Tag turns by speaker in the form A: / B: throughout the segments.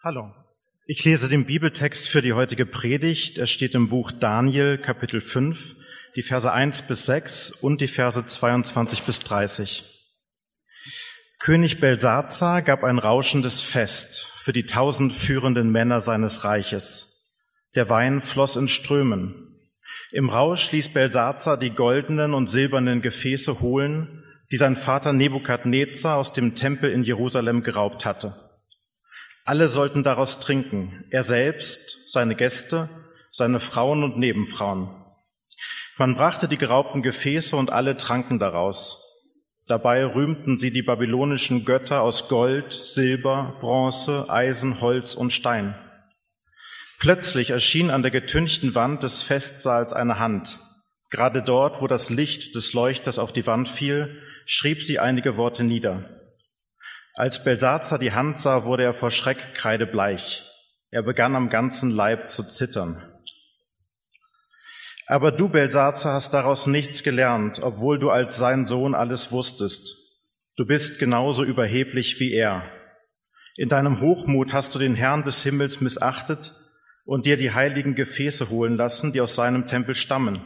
A: Hallo. Ich lese den Bibeltext für die heutige Predigt. Er steht im Buch Daniel, Kapitel 5, die Verse 1 bis 6 und die Verse 22 bis 30. König Belsazar gab ein rauschendes Fest für die tausend führenden Männer seines Reiches. Der Wein floss in Strömen. Im Rausch ließ Belsazar die goldenen und silbernen Gefäße holen, die sein Vater Nebukadnezar aus dem Tempel in Jerusalem geraubt hatte. Alle sollten daraus trinken, er selbst, seine Gäste, seine Frauen und Nebenfrauen. Man brachte die geraubten Gefäße und alle tranken daraus. Dabei rühmten sie die babylonischen Götter aus Gold, Silber, Bronze, Eisen, Holz und Stein. Plötzlich erschien an der getünchten Wand des Festsaals eine Hand. Gerade dort, wo das Licht des Leuchters auf die Wand fiel, schrieb sie einige Worte nieder. Als Belsazar die Hand sah, wurde er vor Schreck kreidebleich. Er begann am ganzen Leib zu zittern. Aber du, Belsazar, hast daraus nichts gelernt, obwohl du als sein Sohn alles wusstest. Du bist genauso überheblich wie er. In deinem Hochmut hast du den Herrn des Himmels missachtet und dir die heiligen Gefäße holen lassen, die aus seinem Tempel stammen.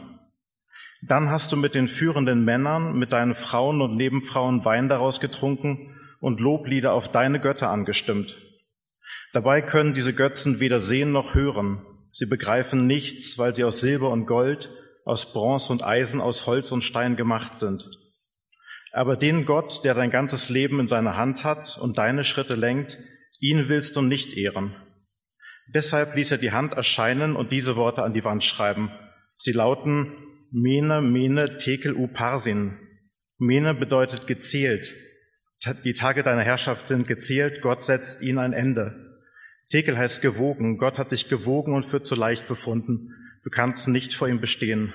A: Dann hast du mit den führenden Männern, mit deinen Frauen und Nebenfrauen Wein daraus getrunken und Loblieder auf deine Götter angestimmt. Dabei können diese Götzen weder sehen noch hören. Sie begreifen nichts, weil sie aus Silber und Gold, aus Bronze und Eisen, aus Holz und Stein gemacht sind. Aber den Gott, der dein ganzes Leben in seiner Hand hat und deine Schritte lenkt, ihn willst du nicht ehren. Deshalb ließ er die Hand erscheinen und diese Worte an die Wand schreiben. Sie lauten Mene, Mene, Tekel, Uparsin. Mene bedeutet gezählt, die Tage deiner Herrschaft sind gezählt, Gott setzt ihnen ein Ende. Tekel heißt gewogen, Gott hat dich gewogen und für zu leicht befunden. Du kannst nicht vor ihm bestehen.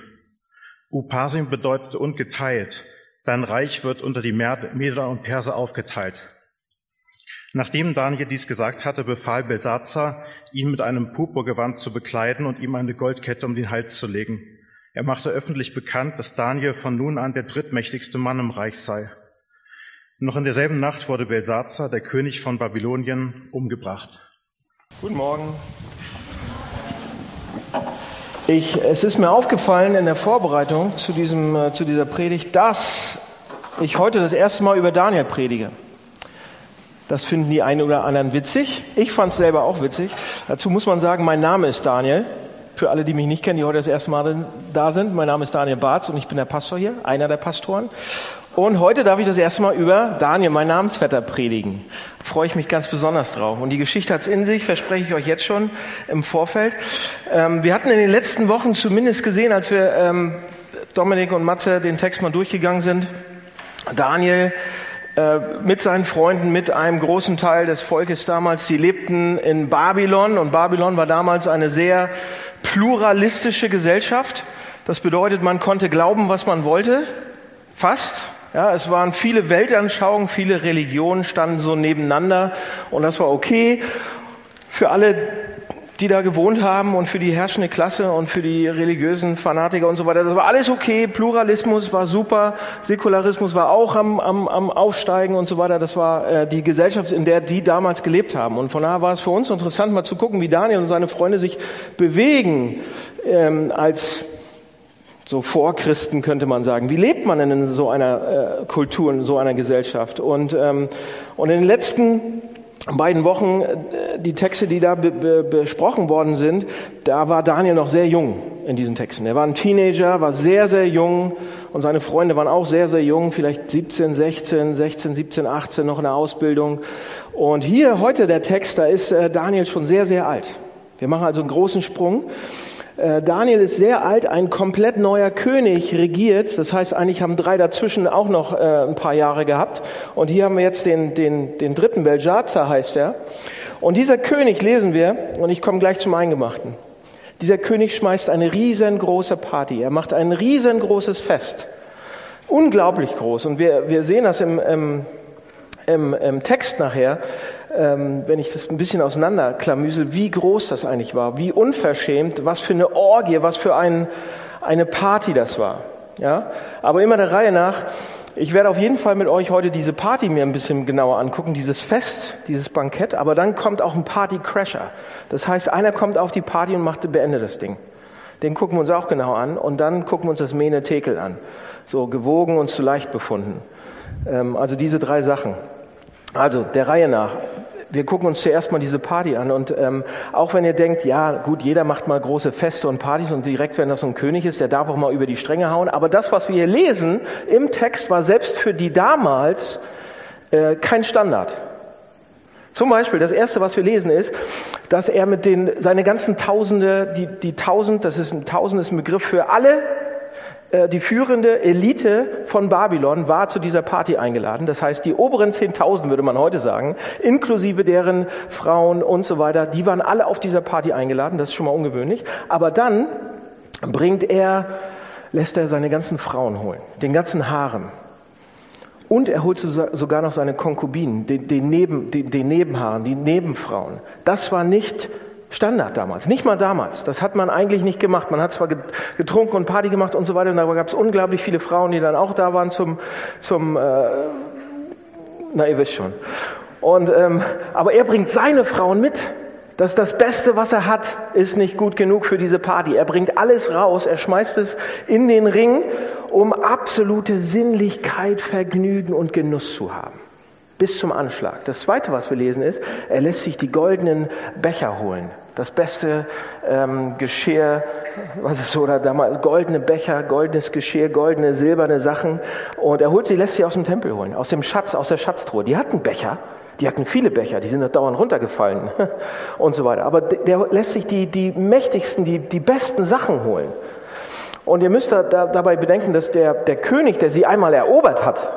A: Upasim bedeutet ungeteilt. Dein Reich wird unter die Meder und Perser aufgeteilt. Nachdem Daniel dies gesagt hatte, befahl Belsazar, ihn mit einem Purpurgewand zu bekleiden und ihm eine Goldkette um den Hals zu legen. Er machte öffentlich bekannt, dass Daniel von nun an der drittmächtigste Mann im Reich sei. Noch in derselben Nacht wurde Belsazar, der König von Babylonien, umgebracht.
B: Guten Morgen. Ich, es ist mir aufgefallen in der Vorbereitung zu, diesem, äh, zu dieser Predigt, dass ich heute das erste Mal über Daniel predige. Das finden die einen oder anderen witzig. Ich fand es selber auch witzig. Dazu muss man sagen, mein Name ist Daniel. Für alle, die mich nicht kennen, die heute das erste Mal da sind, mein Name ist Daniel Barz und ich bin der Pastor hier, einer der Pastoren. Und heute darf ich das erste Mal über Daniel, mein Namensvetter, predigen. freue ich mich ganz besonders drauf. Und die Geschichte hat's in sich, verspreche ich euch jetzt schon im Vorfeld. Ähm, wir hatten in den letzten Wochen zumindest gesehen, als wir ähm, Dominik und Matze den Text mal durchgegangen sind, Daniel äh, mit seinen Freunden, mit einem großen Teil des Volkes damals, die lebten in Babylon und Babylon war damals eine sehr pluralistische Gesellschaft. Das bedeutet, man konnte glauben, was man wollte, fast. Ja, es waren viele Weltanschauungen, viele Religionen standen so nebeneinander und das war okay für alle, die da gewohnt haben und für die herrschende Klasse und für die religiösen Fanatiker und so weiter. Das war alles okay. Pluralismus war super. Säkularismus war auch am, am, am Aufsteigen und so weiter. Das war äh, die Gesellschaft, in der die damals gelebt haben. Und von daher war es für uns interessant, mal zu gucken, wie Daniel und seine Freunde sich bewegen ähm, als so Vorchristen könnte man sagen. Wie lebt man denn in so einer äh, Kultur, in so einer Gesellschaft? Und, ähm, und in den letzten beiden Wochen, äh, die Texte, die da be be besprochen worden sind, da war Daniel noch sehr jung in diesen Texten. Er war ein Teenager, war sehr, sehr jung und seine Freunde waren auch sehr, sehr jung, vielleicht 17, 16, 16, 17, 18 noch in der Ausbildung. Und hier heute der Text, da ist äh, Daniel schon sehr, sehr alt. Wir machen also einen großen Sprung. Äh, Daniel ist sehr alt, ein komplett neuer König regiert. Das heißt, eigentlich haben drei dazwischen auch noch äh, ein paar Jahre gehabt. Und hier haben wir jetzt den, den, den dritten, Belshazzar heißt er. Und dieser König lesen wir, und ich komme gleich zum Eingemachten. Dieser König schmeißt eine riesengroße Party. Er macht ein riesengroßes Fest. Unglaublich groß. Und wir, wir sehen das im, im, im, im Text nachher ähm, wenn ich das ein bisschen auseinanderklamüsel, wie groß das eigentlich war, wie unverschämt, was für eine Orgie, was für ein, eine Party das war. Ja? Aber immer der Reihe nach, Ich werde auf jeden Fall mit euch heute diese Party mir ein bisschen genauer angucken, dieses Fest, dieses Bankett. Aber dann kommt auch ein Party-Crasher. Das heißt, einer kommt auf die Party und macht, beendet das Ding. Den gucken wir uns auch genau an und dann gucken wir uns das Mene Tekel an. So gewogen und zu leicht befunden. Ähm, also diese drei Sachen. Also der Reihe nach. Wir gucken uns zuerst mal diese Party an und ähm, auch wenn ihr denkt, ja gut, jeder macht mal große Feste und Partys und direkt, wenn das so ein König ist, der darf auch mal über die Stränge hauen. Aber das, was wir hier lesen im Text, war selbst für die damals äh, kein Standard. Zum Beispiel, das erste, was wir lesen, ist, dass er mit den, seine ganzen Tausende, die, die Tausend, das ist ein Tausend ist ein Begriff für alle, die führende Elite von Babylon war zu dieser Party eingeladen. Das heißt, die oberen Zehntausend, würde man heute sagen, inklusive deren Frauen und so weiter, die waren alle auf dieser Party eingeladen. Das ist schon mal ungewöhnlich. Aber dann bringt er, lässt er seine ganzen Frauen holen, den ganzen Harem. Und er holt sogar noch seine Konkubinen, den, den, Neben, den, den Nebenhaaren, die Nebenfrauen. Das war nicht Standard damals, nicht mal damals. Das hat man eigentlich nicht gemacht. Man hat zwar getrunken und Party gemacht und so weiter, und da gab es unglaublich viele Frauen, die dann auch da waren zum, zum äh, na ihr wisst schon. Und ähm, aber er bringt seine Frauen mit. Das das Beste, was er hat, ist nicht gut genug für diese Party. Er bringt alles raus, er schmeißt es in den Ring, um absolute Sinnlichkeit, Vergnügen und Genuss zu haben bis zum Anschlag. Das Zweite, was wir lesen, ist, er lässt sich die goldenen Becher holen. Das beste ähm, Geschirr, was ist so, oder damals goldene Becher, goldenes Geschirr, goldene, silberne Sachen. Und er holt sie, lässt sie aus dem Tempel holen, aus dem Schatz, aus der Schatztruhe. Die hatten Becher, die hatten viele Becher, die sind dauernd runtergefallen und so weiter. Aber der lässt sich die, die mächtigsten, die, die besten Sachen holen. Und ihr müsst da, da, dabei bedenken, dass der, der König, der sie einmal erobert hat,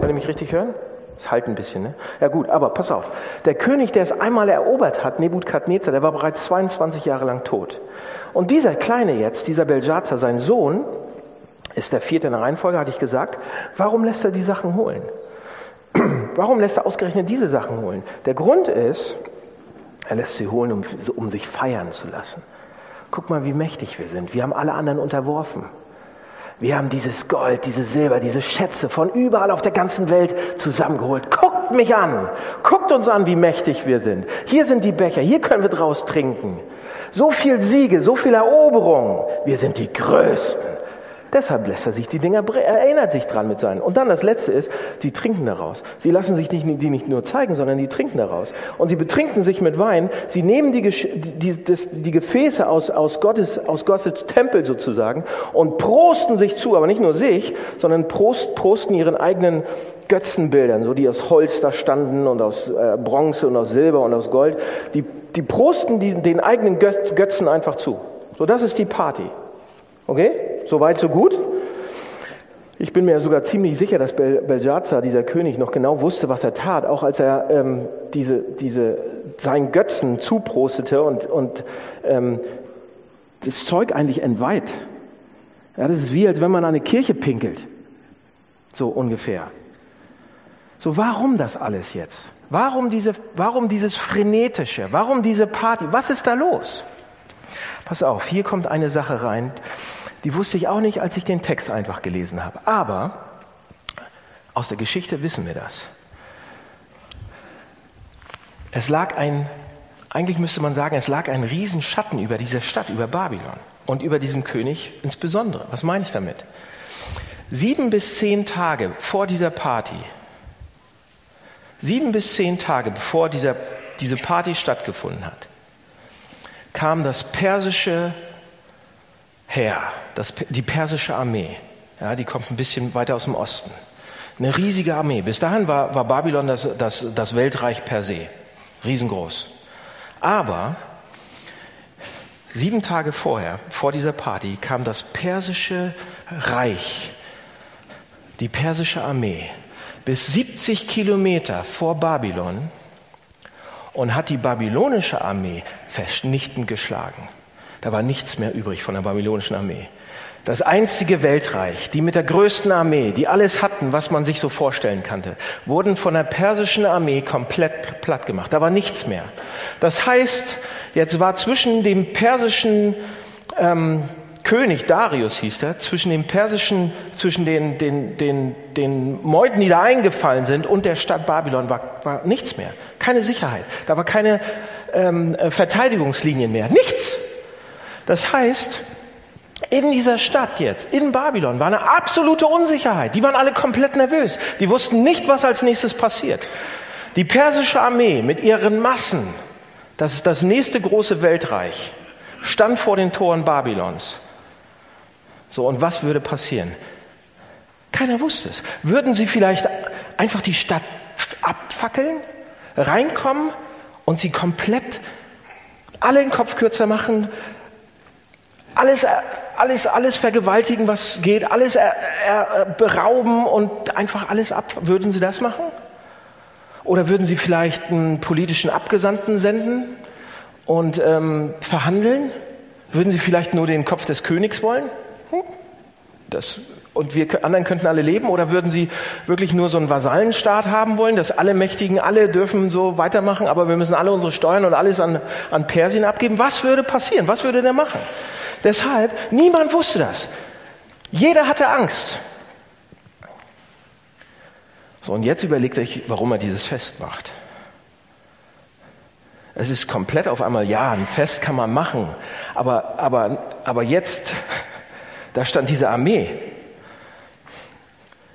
B: kann ihr mich richtig hören? Das halt ein bisschen, ne? Ja gut, aber pass auf. Der König, der es einmal erobert hat, Nebukadnezar, der war bereits 22 Jahre lang tot. Und dieser Kleine jetzt, dieser Belshazzar, sein Sohn, ist der vierte in der Reihenfolge, hatte ich gesagt. Warum lässt er die Sachen holen? Warum lässt er ausgerechnet diese Sachen holen? Der Grund ist, er lässt sie holen, um, um sich feiern zu lassen. Guck mal, wie mächtig wir sind. Wir haben alle anderen unterworfen. Wir haben dieses Gold, diese Silber, diese Schätze von überall auf der ganzen Welt zusammengeholt. Guckt mich an. Guckt uns an, wie mächtig wir sind. Hier sind die Becher. Hier können wir draus trinken. So viel Siege, so viel Eroberung. Wir sind die Größten. Deshalb lässt er sich die Dinger, erinnert sich dran mit seinen. Und dann das Letzte ist, sie trinken daraus. Sie lassen sich nicht, die nicht nur zeigen, sondern die trinken daraus. Und sie betrinken sich mit Wein. Sie nehmen die, die, das, die Gefäße aus, aus, Gottes, aus Gottes Tempel sozusagen und prosten sich zu, aber nicht nur sich, sondern prost, prosten ihren eigenen Götzenbildern, so die aus Holz da standen und aus äh, Bronze und aus Silber und aus Gold. Die, die prosten die, den eigenen Götzen einfach zu. So, das ist die Party. Okay? Soweit, so gut? Ich bin mir sogar ziemlich sicher, dass Bel Belshazzar, dieser König, noch genau wusste, was er tat, auch als er ähm, diese, diese, seinen Götzen zuprostete und, und ähm, das Zeug eigentlich entweiht. Ja, das ist wie, als wenn man an eine Kirche pinkelt. So ungefähr. So, warum das alles jetzt? Warum, diese, warum dieses Frenetische? Warum diese Party? Was ist da los? Pass auf, hier kommt eine Sache rein, die wusste ich auch nicht, als ich den Text einfach gelesen habe. Aber aus der Geschichte wissen wir das. Es lag ein, eigentlich müsste man sagen, es lag ein Riesenschatten über dieser Stadt, über Babylon und über diesen König insbesondere. Was meine ich damit? Sieben bis zehn Tage vor dieser Party, sieben bis zehn Tage bevor dieser, diese Party stattgefunden hat, kam das persische Heer, das, die persische Armee. Ja, die kommt ein bisschen weiter aus dem Osten. Eine riesige Armee. Bis dahin war, war Babylon das, das, das Weltreich per se. Riesengroß. Aber sieben Tage vorher, vor dieser Party, kam das persische Reich, die persische Armee, bis 70 Kilometer vor Babylon und hat die babylonische Armee vernichtend geschlagen. Da war nichts mehr übrig von der babylonischen Armee. Das einzige Weltreich, die mit der größten Armee, die alles hatten, was man sich so vorstellen kannte, wurden von der persischen Armee komplett platt gemacht. Da war nichts mehr. Das heißt, jetzt war zwischen dem persischen ähm, König, Darius hieß er, zwischen dem persischen, zwischen den, den, den, den Meuten, die da eingefallen sind, und der Stadt Babylon war, war nichts mehr. Keine Sicherheit. Da war keine ähm, Verteidigungslinien mehr. Nichts. Das heißt, in dieser Stadt jetzt, in Babylon, war eine absolute Unsicherheit. Die waren alle komplett nervös. Die wussten nicht, was als nächstes passiert. Die persische Armee mit ihren Massen, das ist das nächste große Weltreich, stand vor den Toren Babylons. So, und was würde passieren? Keiner wusste es. Würden sie vielleicht einfach die Stadt abfackeln, reinkommen und sie komplett alle den Kopf kürzer machen, alles, alles, alles vergewaltigen, was geht, alles er, er, berauben und einfach alles ab. Würden Sie das machen? Oder würden Sie vielleicht einen politischen Abgesandten senden und ähm, verhandeln? Würden Sie vielleicht nur den Kopf des Königs wollen? Hm? Das, und wir anderen könnten alle leben? Oder würden Sie wirklich nur so einen Vasallenstaat haben wollen, dass alle Mächtigen, alle dürfen so weitermachen, aber wir müssen alle unsere Steuern und alles an, an Persien abgeben? Was würde passieren? Was würde der machen? Deshalb, niemand wusste das. Jeder hatte Angst. So, und jetzt überlegt euch, warum er dieses Fest macht. Es ist komplett auf einmal, ja, ein Fest kann man machen, aber, aber, aber jetzt, da stand diese Armee.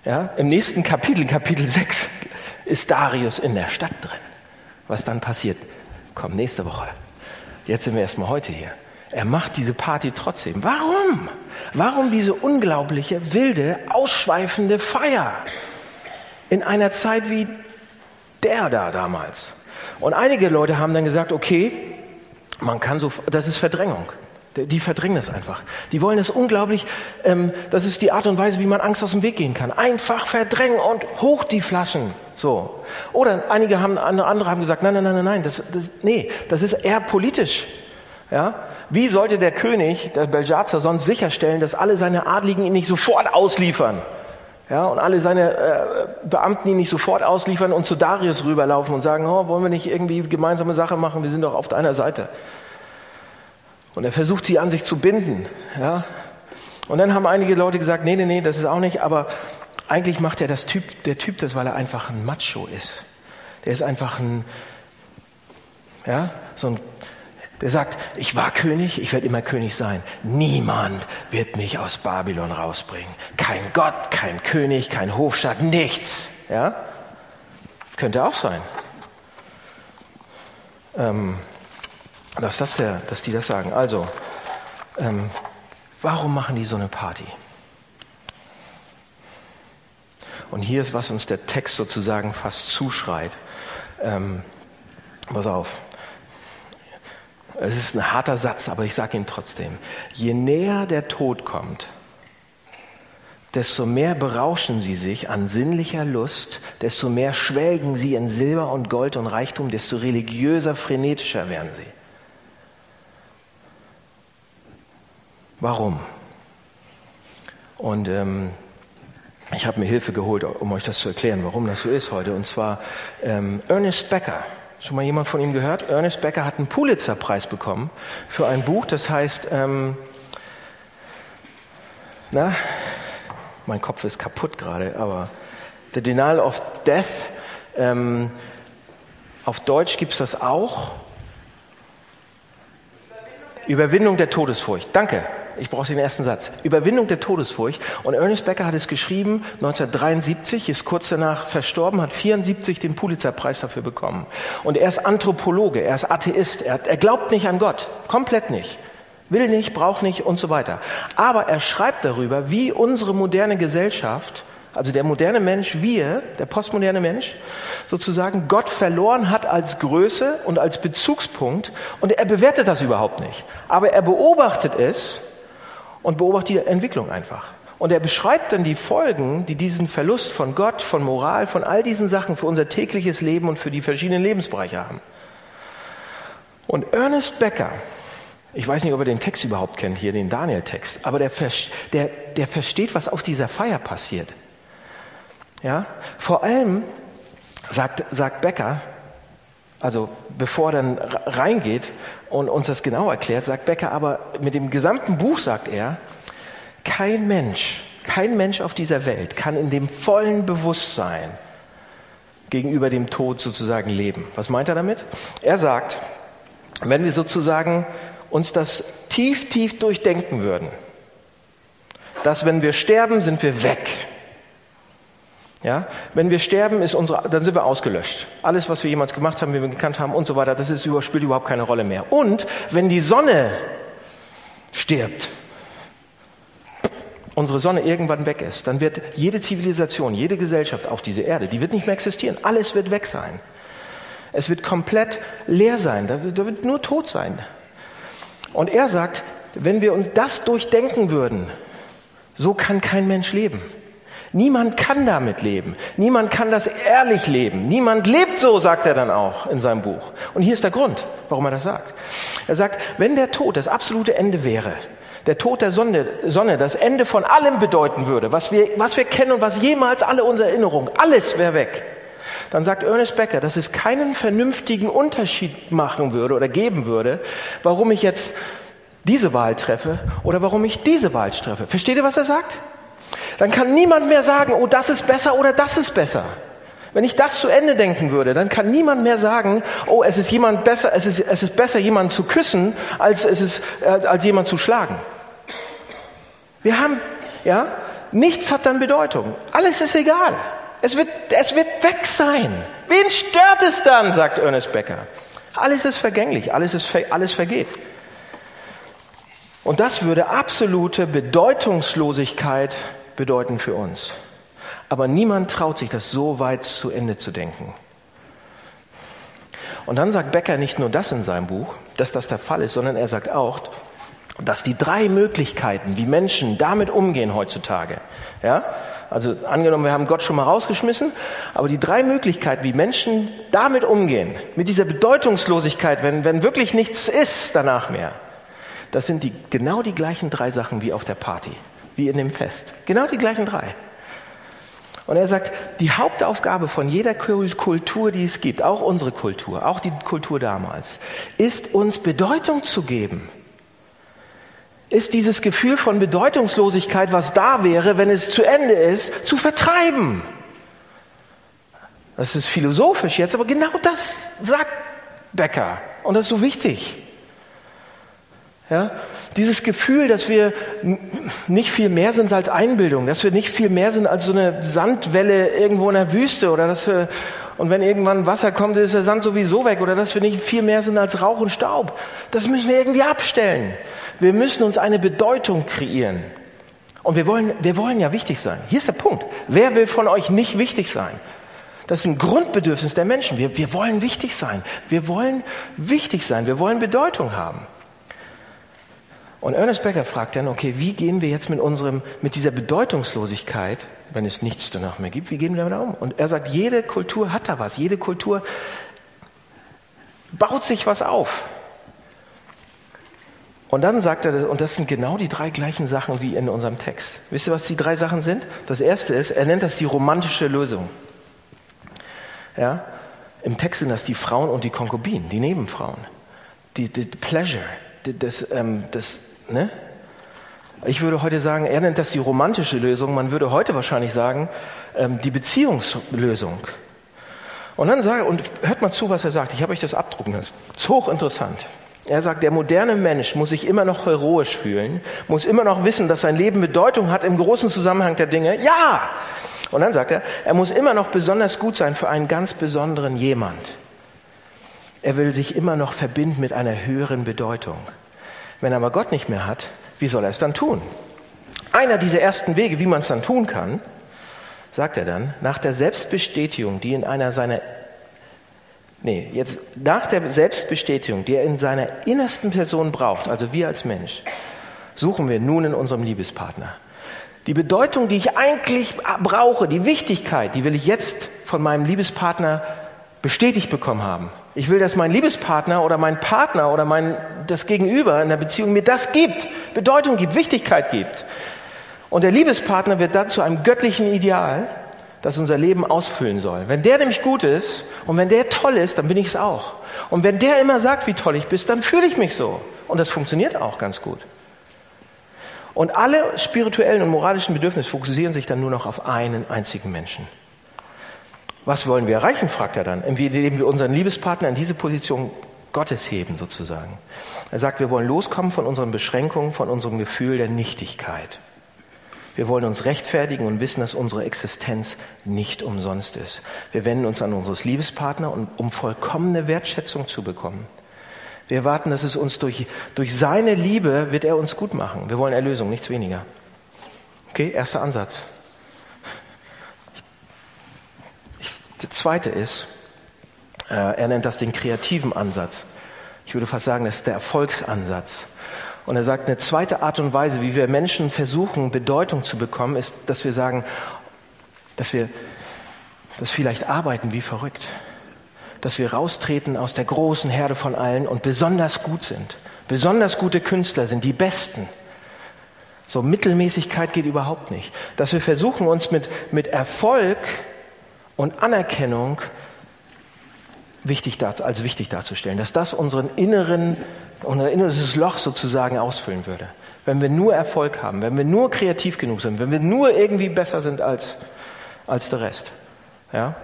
B: Ja, Im nächsten Kapitel, Kapitel 6, ist Darius in der Stadt drin. Was dann passiert, kommt nächste Woche. Jetzt sind wir erstmal heute hier. Er macht diese Party trotzdem. Warum? Warum diese unglaubliche, wilde, ausschweifende Feier in einer Zeit wie der da damals? Und einige Leute haben dann gesagt, okay, man kann so, das ist Verdrängung. Die verdrängen das einfach. Die wollen es unglaublich, ähm, das ist die Art und Weise, wie man Angst aus dem Weg gehen kann. Einfach verdrängen und hoch die Flaschen. So. Oder einige haben, andere haben gesagt, nein, nein, nein, nein, das, das, nee, das ist eher politisch. Ja? Wie sollte der König, der Belshazzar, sonst sicherstellen, dass alle seine Adligen ihn nicht sofort ausliefern? Ja, und alle seine äh, Beamten ihn nicht sofort ausliefern und zu Darius rüberlaufen und sagen, oh, wollen wir nicht irgendwie gemeinsame Sache machen? Wir sind doch auf deiner Seite. Und er versucht sie an sich zu binden. Ja? Und dann haben einige Leute gesagt, nee, nee, nee, das ist auch nicht, aber eigentlich macht er das Typ, der Typ das, weil er einfach ein Macho ist. Der ist einfach ein, ja, so ein der sagt, ich war König, ich werde immer König sein. Niemand wird mich aus Babylon rausbringen. Kein Gott, kein König, kein Hofstaat, nichts. Ja? Könnte auch sein. Ähm, dass, das der, dass die das sagen. Also, ähm, warum machen die so eine Party? Und hier ist, was uns der Text sozusagen fast zuschreit. Ähm, pass auf. Es ist ein harter Satz, aber ich sage ihn trotzdem. Je näher der Tod kommt, desto mehr berauschen sie sich an sinnlicher Lust, desto mehr schwelgen sie in Silber und Gold und Reichtum, desto religiöser, frenetischer werden sie. Warum? Und ähm, ich habe mir Hilfe geholt, um euch das zu erklären, warum das so ist heute. Und zwar ähm, Ernest Becker Schon mal jemand von ihm gehört? Ernest Becker hat einen Pulitzer-Preis bekommen für ein Buch, das heißt, ähm, na, mein Kopf ist kaputt gerade, aber The Denial of Death. Ähm, auf Deutsch gibt es das auch. Überwindung der Todesfurcht. Danke. Ich brauche den ersten Satz. Überwindung der Todesfurcht. Und Ernest Becker hat es geschrieben, 1973, ist kurz danach verstorben, hat 74 den Pulitzerpreis dafür bekommen. Und er ist Anthropologe, er ist Atheist, er, er glaubt nicht an Gott, komplett nicht. Will nicht, braucht nicht und so weiter. Aber er schreibt darüber, wie unsere moderne Gesellschaft also der moderne Mensch, wir, der postmoderne Mensch, sozusagen Gott verloren hat als Größe und als Bezugspunkt und er bewertet das überhaupt nicht. Aber er beobachtet es und beobachtet die Entwicklung einfach. Und er beschreibt dann die Folgen, die diesen Verlust von Gott, von Moral, von all diesen Sachen für unser tägliches Leben und für die verschiedenen Lebensbereiche haben. Und Ernest Becker, ich weiß nicht, ob er den Text überhaupt kennt, hier den Daniel-Text, aber der, der, der versteht, was auf dieser Feier passiert. Ja? Vor allem sagt, sagt Becker, also bevor er dann reingeht und uns das genau erklärt, sagt Becker, aber mit dem gesamten Buch sagt er, kein Mensch, kein Mensch auf dieser Welt kann in dem vollen Bewusstsein gegenüber dem Tod sozusagen leben. Was meint er damit? Er sagt, wenn wir sozusagen uns das tief, tief durchdenken würden, dass wenn wir sterben, sind wir weg. Ja, wenn wir sterben, ist unsere, dann sind wir ausgelöscht. Alles, was wir jemals gemacht haben, wie wir gekannt haben und so weiter, das ist, spielt überhaupt keine Rolle mehr. Und wenn die Sonne stirbt, unsere Sonne irgendwann weg ist, dann wird jede Zivilisation, jede Gesellschaft auf dieser Erde, die wird nicht mehr existieren. Alles wird weg sein. Es wird komplett leer sein. Da wird nur tot sein. Und er sagt, wenn wir uns das durchdenken würden, so kann kein Mensch leben. Niemand kann damit leben. Niemand kann das ehrlich leben. Niemand lebt so, sagt er dann auch in seinem Buch. Und hier ist der Grund, warum er das sagt. Er sagt, wenn der Tod das absolute Ende wäre, der Tod der Sonne, Sonne das Ende von allem bedeuten würde, was wir, was wir kennen und was jemals alle unsere Erinnerungen, alles wäre weg, dann sagt Ernest Becker, dass es keinen vernünftigen Unterschied machen würde oder geben würde, warum ich jetzt diese Wahl treffe oder warum ich diese Wahl treffe. Versteht ihr, was er sagt? Dann kann niemand mehr sagen, oh, das ist besser oder das ist besser. Wenn ich das zu Ende denken würde, dann kann niemand mehr sagen, oh, es ist jemand besser, es ist, es ist besser, jemanden zu küssen, als es ist, als jemand zu schlagen. Wir haben, ja, nichts hat dann Bedeutung. Alles ist egal. Es wird, es wird weg sein. Wen stört es dann, sagt Ernest Becker. Alles ist vergänglich, alles ist, alles vergeht. Und das würde absolute Bedeutungslosigkeit bedeuten für uns. Aber niemand traut sich das so weit zu Ende zu denken. Und dann sagt Becker nicht nur das in seinem Buch, dass das der Fall ist, sondern er sagt auch, dass die drei Möglichkeiten, wie Menschen damit umgehen heutzutage, ja, also angenommen, wir haben Gott schon mal rausgeschmissen, aber die drei Möglichkeiten, wie Menschen damit umgehen, mit dieser Bedeutungslosigkeit, wenn, wenn wirklich nichts ist danach mehr, das sind die, genau die gleichen drei Sachen wie auf der Party wie in dem Fest. Genau die gleichen drei. Und er sagt, die Hauptaufgabe von jeder Kultur, die es gibt, auch unsere Kultur, auch die Kultur damals, ist uns Bedeutung zu geben. Ist dieses Gefühl von Bedeutungslosigkeit, was da wäre, wenn es zu Ende ist, zu vertreiben. Das ist philosophisch jetzt, aber genau das sagt Becker. Und das ist so wichtig. Ja? Dieses Gefühl, dass wir nicht viel mehr sind als Einbildung, dass wir nicht viel mehr sind als so eine Sandwelle irgendwo in der Wüste oder dass wir, und wenn irgendwann Wasser kommt, ist der Sand sowieso weg oder dass wir nicht viel mehr sind als Rauch und Staub. Das müssen wir irgendwie abstellen. Wir müssen uns eine Bedeutung kreieren. Und wir wollen, wir wollen ja wichtig sein. Hier ist der Punkt. Wer will von euch nicht wichtig sein? Das ist ein Grundbedürfnis der Menschen. Wir, wir wollen wichtig sein. Wir wollen wichtig sein. Wir wollen Bedeutung haben. Und Ernest Becker fragt dann, okay, wie gehen wir jetzt mit unserem, mit dieser Bedeutungslosigkeit, wenn es nichts danach mehr gibt, wie gehen wir damit um? Und er sagt, jede Kultur hat da was, jede Kultur baut sich was auf. Und dann sagt er, und das sind genau die drei gleichen Sachen wie in unserem Text. Wisst ihr, was die drei Sachen sind? Das erste ist, er nennt das die romantische Lösung. Ja? Im Text sind das die Frauen und die Konkubinen, die Nebenfrauen. Die, die Pleasure, das, ähm, das, Ne? Ich würde heute sagen, er nennt das die romantische Lösung. Man würde heute wahrscheinlich sagen, ähm, die Beziehungslösung. Und dann sage, und hört mal zu, was er sagt. Ich habe euch das abdrucken lassen. Das ist hochinteressant. Er sagt, der moderne Mensch muss sich immer noch heroisch fühlen, muss immer noch wissen, dass sein Leben Bedeutung hat im großen Zusammenhang der Dinge. Ja! Und dann sagt er, er muss immer noch besonders gut sein für einen ganz besonderen jemand. Er will sich immer noch verbinden mit einer höheren Bedeutung. Wenn er aber Gott nicht mehr hat, wie soll er es dann tun? Einer dieser ersten Wege, wie man es dann tun kann, sagt er dann, nach der Selbstbestätigung, die in einer seiner Nee, jetzt nach der Selbstbestätigung, die er in seiner innersten Person braucht, also wir als Mensch, suchen wir nun in unserem Liebespartner. Die Bedeutung, die ich eigentlich brauche, die Wichtigkeit, die will ich jetzt von meinem Liebespartner bestätigt bekommen haben. Ich will, dass mein Liebespartner oder mein Partner oder mein, das Gegenüber in der Beziehung mir das gibt, Bedeutung gibt, Wichtigkeit gibt. Und der Liebespartner wird dann zu einem göttlichen Ideal, das unser Leben ausfüllen soll. Wenn der nämlich gut ist und wenn der toll ist, dann bin ich es auch. Und wenn der immer sagt, wie toll ich bin, dann fühle ich mich so. Und das funktioniert auch ganz gut. Und alle spirituellen und moralischen Bedürfnisse fokussieren sich dann nur noch auf einen einzigen Menschen. Was wollen wir erreichen, fragt er dann, indem wir unseren Liebespartner in diese Position Gottes heben sozusagen. Er sagt, wir wollen loskommen von unseren Beschränkungen, von unserem Gefühl der Nichtigkeit. Wir wollen uns rechtfertigen und wissen, dass unsere Existenz nicht umsonst ist. Wir wenden uns an unseres Liebespartner, um vollkommene Wertschätzung zu bekommen. Wir erwarten, dass es uns durch, durch seine Liebe wird er uns gut machen. Wir wollen Erlösung, nichts weniger. Okay, erster Ansatz. Der zweite ist, äh, er nennt das den kreativen Ansatz. Ich würde fast sagen, das ist der Erfolgsansatz. Und er sagt, eine zweite Art und Weise, wie wir Menschen versuchen, Bedeutung zu bekommen, ist, dass wir sagen, dass wir das vielleicht arbeiten wie verrückt. Dass wir raustreten aus der großen Herde von allen und besonders gut sind. Besonders gute Künstler sind die Besten. So Mittelmäßigkeit geht überhaupt nicht. Dass wir versuchen, uns mit, mit Erfolg und Anerkennung wichtig als wichtig darzustellen, dass das unseren inneren, unser inneres Loch sozusagen ausfüllen würde. Wenn wir nur Erfolg haben, wenn wir nur kreativ genug sind, wenn wir nur irgendwie besser sind als, als der Rest. Ja?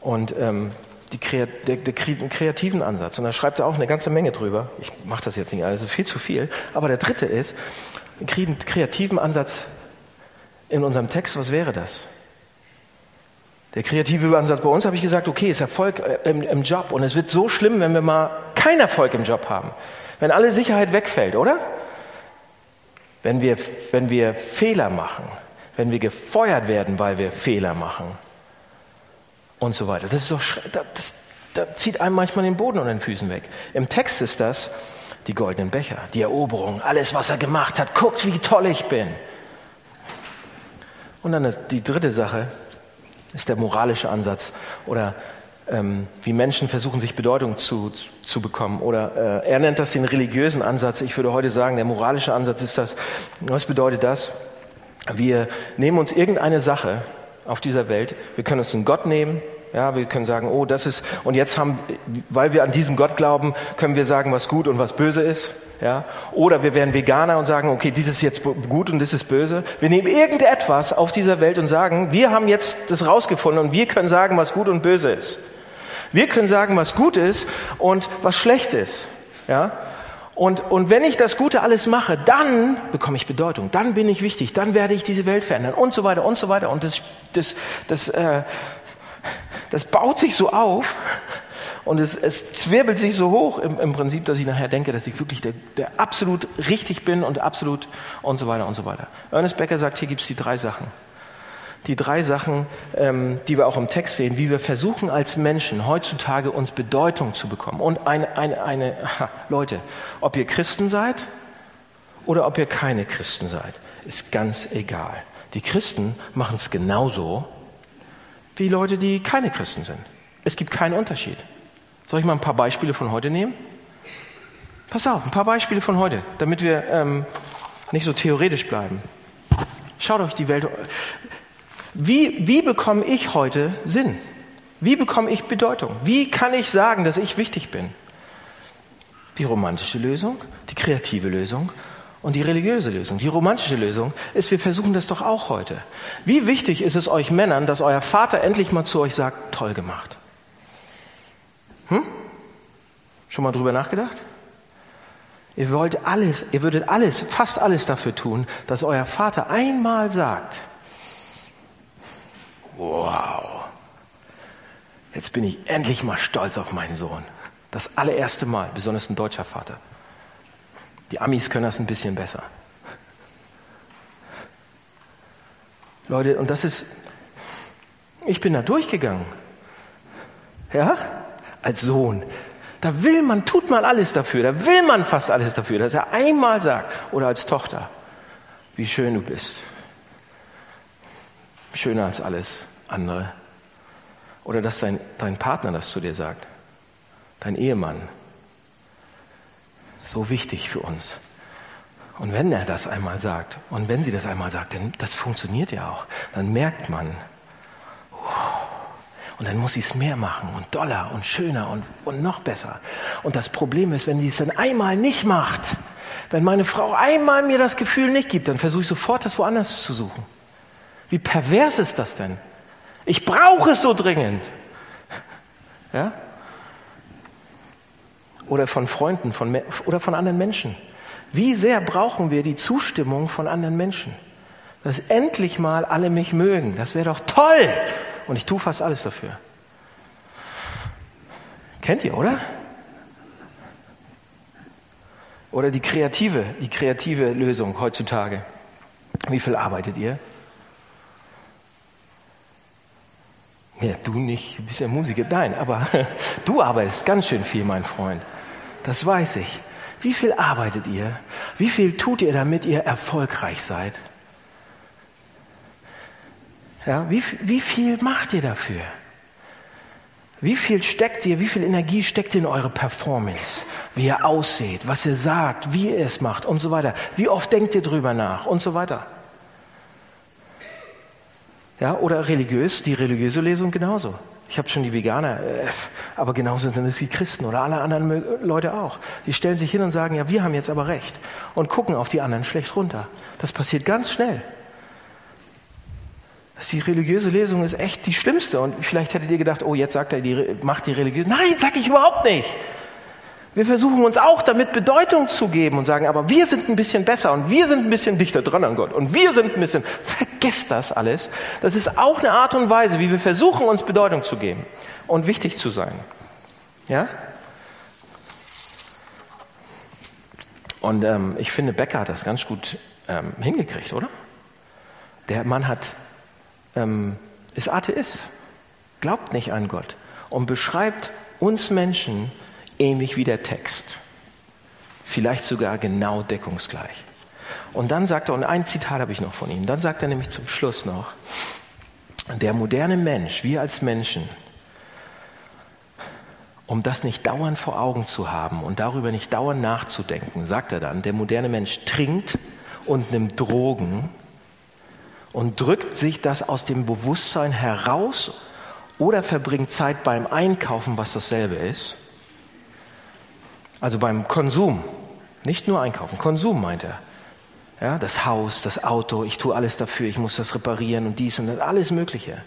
B: Und ähm, die der, der kreativen Ansatz, und da schreibt er auch eine ganze Menge drüber, ich mache das jetzt nicht alles, viel zu viel, aber der dritte ist, kreativen Ansatz in unserem Text, was wäre das? Der kreative Ansatz bei uns habe ich gesagt, okay, ist Erfolg äh, im, im Job. Und es wird so schlimm, wenn wir mal keinen Erfolg im Job haben. Wenn alle Sicherheit wegfällt, oder? Wenn wir, wenn wir Fehler machen, wenn wir gefeuert werden, weil wir Fehler machen und so weiter. Das ist doch, das, das, das zieht einem manchmal den Boden unter den Füßen weg. Im Text ist das die goldenen Becher, die Eroberung, alles, was er gemacht hat. Guckt, wie toll ich bin. Und dann die dritte Sache, ist der moralische Ansatz oder ähm, wie Menschen versuchen, sich Bedeutung zu, zu bekommen. Oder äh, er nennt das den religiösen Ansatz. Ich würde heute sagen, der moralische Ansatz ist das. Was bedeutet das? Wir nehmen uns irgendeine Sache auf dieser Welt. Wir können uns einen Gott nehmen. Ja, wir können sagen, oh, das ist, und jetzt haben, weil wir an diesen Gott glauben, können wir sagen, was gut und was böse ist. Ja? Oder wir werden Veganer und sagen, okay, dieses ist jetzt gut und das ist böse. Wir nehmen irgendetwas auf dieser Welt und sagen, wir haben jetzt das rausgefunden und wir können sagen, was gut und böse ist. Wir können sagen, was gut ist und was schlecht ist. Ja? Und, und wenn ich das Gute alles mache, dann bekomme ich Bedeutung, dann bin ich wichtig, dann werde ich diese Welt verändern und so weiter und so weiter. Und das, das, das, äh, das baut sich so auf, und es, es zwirbelt sich so hoch im, im Prinzip, dass ich nachher denke, dass ich wirklich der, der absolut richtig bin und absolut und so weiter und so weiter. Ernest Becker sagt, hier gibt es die drei Sachen. Die drei Sachen, ähm, die wir auch im Text sehen, wie wir versuchen als Menschen heutzutage uns Bedeutung zu bekommen. Und eine, eine, eine Leute, ob ihr Christen seid oder ob ihr keine Christen seid, ist ganz egal. Die Christen machen es genauso wie Leute, die keine Christen sind. Es gibt keinen Unterschied. Soll ich mal ein paar Beispiele von heute nehmen? Pass auf, ein paar Beispiele von heute, damit wir ähm, nicht so theoretisch bleiben. Schaut euch die Welt. Wie, wie bekomme ich heute Sinn? Wie bekomme ich Bedeutung? Wie kann ich sagen, dass ich wichtig bin? Die romantische Lösung, die kreative Lösung und die religiöse Lösung. Die romantische Lösung ist, wir versuchen das doch auch heute. Wie wichtig ist es euch Männern, dass euer Vater endlich mal zu euch sagt, toll gemacht? Hm? Schon mal drüber nachgedacht? Ihr wollt alles, ihr würdet alles, fast alles dafür tun, dass euer Vater einmal sagt, wow, jetzt bin ich endlich mal stolz auf meinen Sohn. Das allererste Mal, besonders ein deutscher Vater. Die Amis können das ein bisschen besser. Leute, und das ist, ich bin da durchgegangen. Ja? Als Sohn. Da will man, tut man alles dafür, da will man fast alles dafür, dass er einmal sagt, oder als Tochter, wie schön du bist. Schöner als alles andere. Oder dass dein, dein Partner das zu dir sagt, dein Ehemann. So wichtig für uns. Und wenn er das einmal sagt, und wenn sie das einmal sagt, dann das funktioniert ja auch, dann merkt man, Und dann muss sie es mehr machen und doller und schöner und, und noch besser. Und das Problem ist, wenn sie es dann einmal nicht macht, wenn meine Frau einmal mir das Gefühl nicht gibt, dann versuche ich sofort, das woanders zu suchen. Wie pervers ist das denn? Ich brauche es so dringend. Ja? Oder von Freunden von, oder von anderen Menschen. Wie sehr brauchen wir die Zustimmung von anderen Menschen? Dass endlich mal alle mich mögen. Das wäre doch toll. Und ich tue fast alles dafür. Kennt ihr, oder? Oder die kreative, die kreative Lösung heutzutage. Wie viel arbeitet ihr? Ja, du nicht, du bist ja Musiker. Nein, aber du arbeitest ganz schön viel, mein Freund. Das weiß ich. Wie viel arbeitet ihr? Wie viel tut ihr, damit ihr erfolgreich seid? Ja, wie, wie viel macht ihr dafür? Wie viel steckt ihr, wie viel Energie steckt ihr in eure Performance? Wie ihr ausseht, was ihr sagt, wie ihr es macht und so weiter. Wie oft denkt ihr drüber nach und so weiter. Ja, oder religiös, die religiöse Lesung genauso. Ich habe schon die Veganer, äh, aber genauso sind es die Christen oder alle anderen Leute auch. Die stellen sich hin und sagen, ja, wir haben jetzt aber recht und gucken auf die anderen schlecht runter. Das passiert ganz schnell. Die religiöse Lesung ist echt die schlimmste. Und vielleicht hättet ihr gedacht, oh, jetzt sagt er, die, macht die religiöse. Nein, sag ich überhaupt nicht. Wir versuchen uns auch damit Bedeutung zu geben und sagen, aber wir sind ein bisschen besser und wir sind ein bisschen dichter dran an Gott und wir sind ein bisschen, vergesst das alles. Das ist auch eine Art und Weise, wie wir versuchen, uns Bedeutung zu geben und wichtig zu sein. Ja? Und ähm, ich finde, Becker hat das ganz gut ähm, hingekriegt, oder? Der Mann hat ähm, ist Atheist, glaubt nicht an Gott und beschreibt uns Menschen ähnlich wie der Text. Vielleicht sogar genau deckungsgleich. Und dann sagt er, und ein Zitat habe ich noch von ihm, dann sagt er nämlich zum Schluss noch, der moderne Mensch, wir als Menschen, um das nicht dauernd vor Augen zu haben und darüber nicht dauernd nachzudenken, sagt er dann, der moderne Mensch trinkt und nimmt Drogen, und drückt sich das aus dem Bewusstsein heraus oder verbringt Zeit beim Einkaufen, was dasselbe ist. Also beim Konsum, nicht nur einkaufen, Konsum meint er. Ja, das Haus, das Auto, ich tue alles dafür, ich muss das reparieren und dies und das, alles Mögliche.